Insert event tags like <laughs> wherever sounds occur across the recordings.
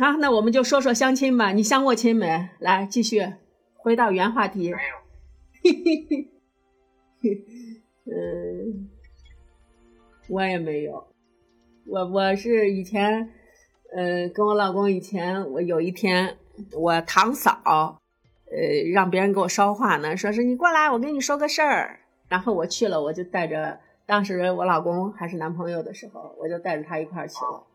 好，那我们就说说相亲吧。你相过亲没？来，继续回到原话题。没有，嗯，<laughs> 我也没有。我我是以前，呃，跟我老公以前，我有一天我堂嫂，呃，让别人给我捎话呢，说是你过来，我跟你说个事儿。然后我去了，我就带着当时我老公还是男朋友的时候，我就带着他一块儿去了。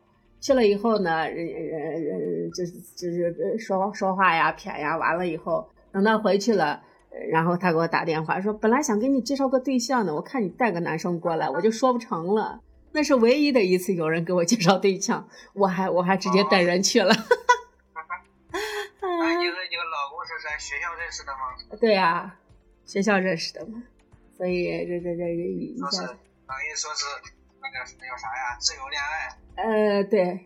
去了以后呢，人人人就是就是说说话呀、谝呀，完了以后，等到回去了，呃然后他给我打电话说，本来想给你介绍个对象呢，我看你带个男生过来，我就说不成了。那是唯一的一次有人给我介绍对象，我还我还直接带人去了。那 <laughs> 你和你的老公是在学校认识的吗？<laughs> 对呀、学校认识的嘛，所以这这这一说是下，等于说是那个那叫啥呀？自由恋爱。呃，对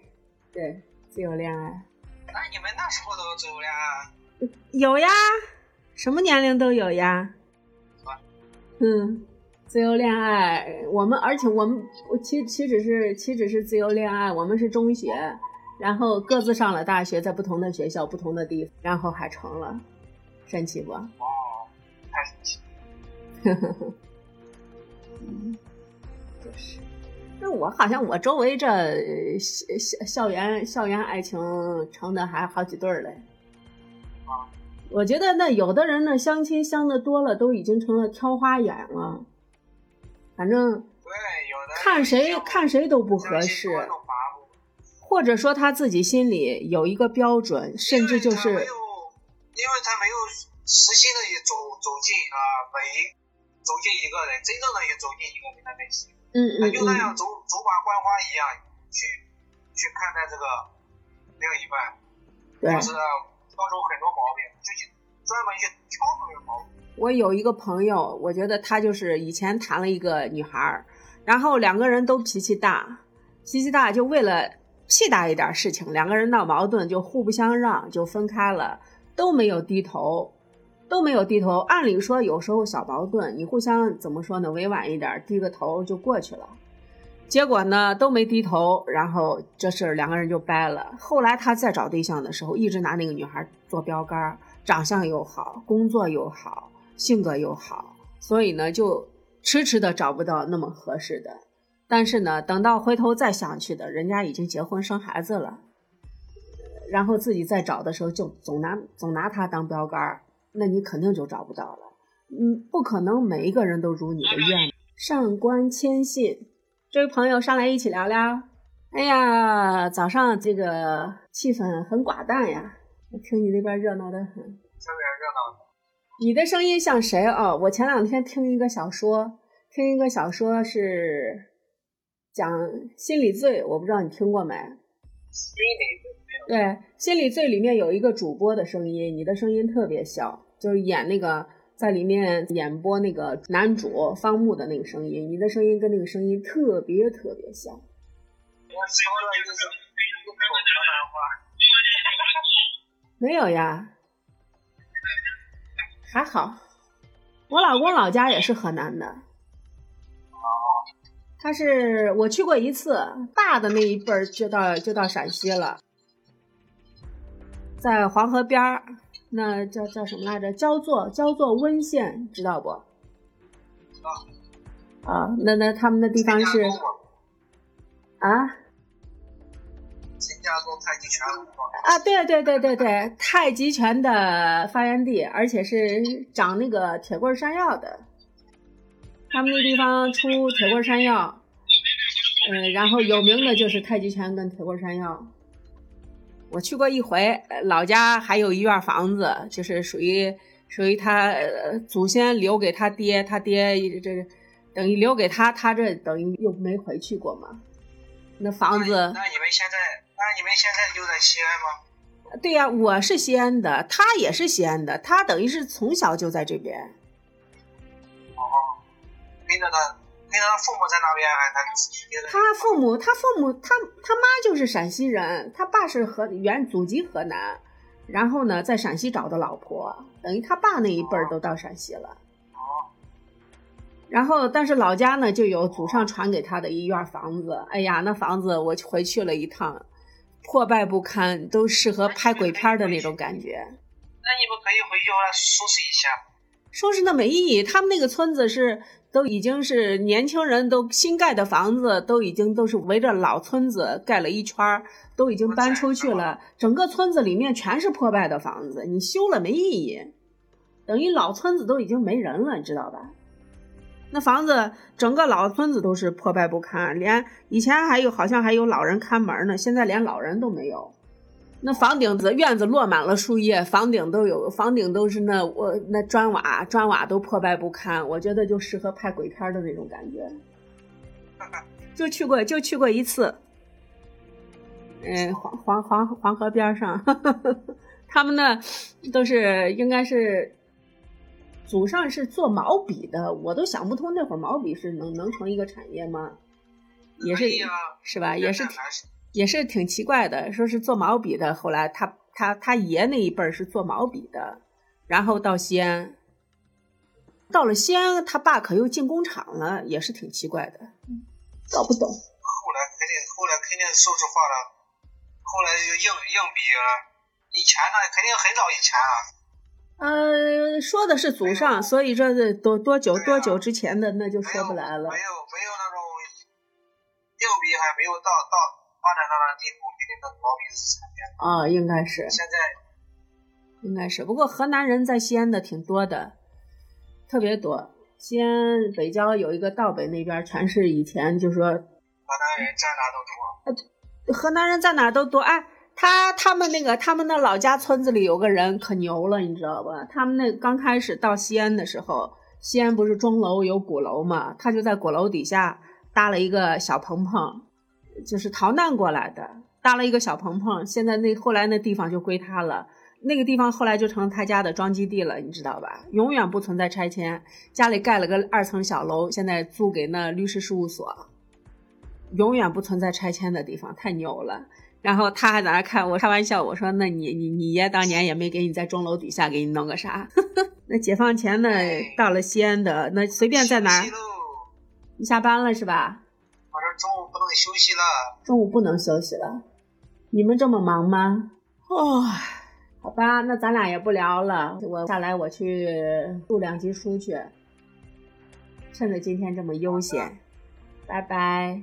对，自由恋爱那你们那时候都有自由恋爱啊？有呀，什么年龄都有呀。嗯，自由恋爱，我们而且我们我岂岂止是岂止是自由恋爱，我们是中学，然后各自上了大学，在不同的学校、不同的地方，然后还成了，神奇不？哦，太神奇。嗯，<laughs> 就是。那我好像我周围这呃校校校园校园爱情成的还好几对儿嘞。我觉得那有的人呢相亲相的多了，都已经成了挑花眼了。反正对，有的看谁看谁都不合适，或者说他自己心里有一个标准，甚至就是因为他没有，因为他没有实心的走走进啊，每走进一个人，真正的也走进一个人的内心，嗯他嗯嗯，就那样走走马观花一样去去看待这个另一半，对。就是挑出很多毛病，就去专门去挑这个毛病。我有一个朋友，我觉得他就是以前谈了一个女孩儿，然后两个人都脾气大，脾气大就为了屁大一点事情，两个人闹矛盾就互不相让，就分开了，都没有低头，都没有低头。按理说有时候小矛盾，你互相怎么说呢，委婉一点，低个头就过去了。结果呢都没低头，然后这事儿两个人就掰了。后来他再找对象的时候，一直拿那个女孩做标杆，长相又好，工作又好，性格又好，所以呢就迟迟的找不到那么合适的。但是呢，等到回头再想去的，人家已经结婚生孩子了，然后自己再找的时候就总拿总拿他当标杆儿，那你肯定就找不到了。嗯，不可能每一个人都如你的愿。上官谦信，这位朋友上来一起聊聊。哎呀，早上这个气氛很寡淡呀，我听你那边热闹的很。这边热闹的。你的声音像谁哦？我前两天听一个小说，听一个小说是讲心理罪，我不知道你听过没？心理对，心理罪里面有一个主播的声音，你的声音特别小，就是演那个在里面演播那个男主方木的那个声音，你的声音跟那个声音特别特别像。没有呀，还好。我老公老家也是河南的，他是我去过一次，大的那一辈儿就到就到陕西了，在黄河边儿，那叫叫什么来着？焦作焦作温县，知道不？啊，那那他们的地方是啊新加坡太极拳，啊，对对对对对，太极拳的发源地，而且是长那个铁棍山药的。他们那地方出铁棍山药，嗯、然后有名的就是太极拳跟铁棍山药。我去过一回，呃老家还有一院房子，就是属于属于他呃祖先留给他爹，他爹这等于留给他，他这等于又没回去过嘛。那房子，那你们现在，那你们现在就在西安吗？对呀、我是西安的，他也是西安的，他等于是从小就在这边。哦，跟着他，跟着他父母在那边，还他自己接着。他父母，他父母，他他妈就是陕西人，他爸是河原祖籍河南，然后呢，在陕西找的老婆，等于他爸那一辈儿都到陕西了。哦，然后，但是老家呢，就有祖上传给他的一院房子。哎呀，那房子我回去了一趟，破败不堪，都适合拍鬼片的那种感觉。那你们可以回去收拾一下。收拾那没意义，他们那个村子是都已经是年轻人都新盖的房子，都已经都是围着老村子盖了一圈儿，都已经搬出去了。整个村子里面全是破败的房子，你修了没意义，等于老村子都已经没人了，你知道吧？那房子整个老村子都是破败不堪，连以前还有好像还有老人看门呢，现在连老人都没有。那房顶子院子落满了树叶，房顶都有，房顶都是那我那砖瓦，砖瓦都破败不堪。我觉得就适合拍鬼片的那种感觉。就去过，就去过一次。嗯，黄黄黄黄河边上，<laughs> 他们那都是应该是祖上是做毛笔的，我都想不通那会儿毛笔是能能成一个产业吗？也是是吧？也是。也是挺奇怪的，说是做毛笔的，后来他他他爷那一辈儿是做毛笔的，然后到西安，到了西安，他爸可又进工厂了，也是挺奇怪的，搞不懂。后来肯定后来肯定数字化了，后来就硬硬笔了，以前呢肯定很早以前啊。呃，说的是祖上，所以这是多多久多久之前的，那就说不来了。没有没有那种硬笔还没有到到。发展到了地步，肯定的毛笔是产业啊，应该是。现在应该是，不过河南人在西安的挺多的，特别多。西安北郊有一个道北那边，全是以前就说河南人在哪都多。河南人在哪都多。哎，他他们那个他们那老家村子里有个人可牛了，你知道吧？他们那刚开始到西安的时候，西安不是钟楼有鼓楼嘛？他就在鼓楼底下搭了一个小棚棚。就是逃难过来的，搭了一个小棚棚，现在那后来那地方就归他了，那个地方后来就成他家的装基地了，你知道吧？永远不存在拆迁，家里盖了个二层小楼，现在租给那律师事务所，永远不存在拆迁的地方，太牛了。然后他还在那看我开玩笑，我说那你你你爷当年也没给你在钟楼底下给你弄个啥？<laughs> 那解放前呢，到了西安的那随便在哪，你下班了是吧？休息了。中午不能休息了，你们这么忙吗？哦，好吧，那咱俩也不聊了。我下来我去录两集书去，趁着今天这么悠闲，拜拜。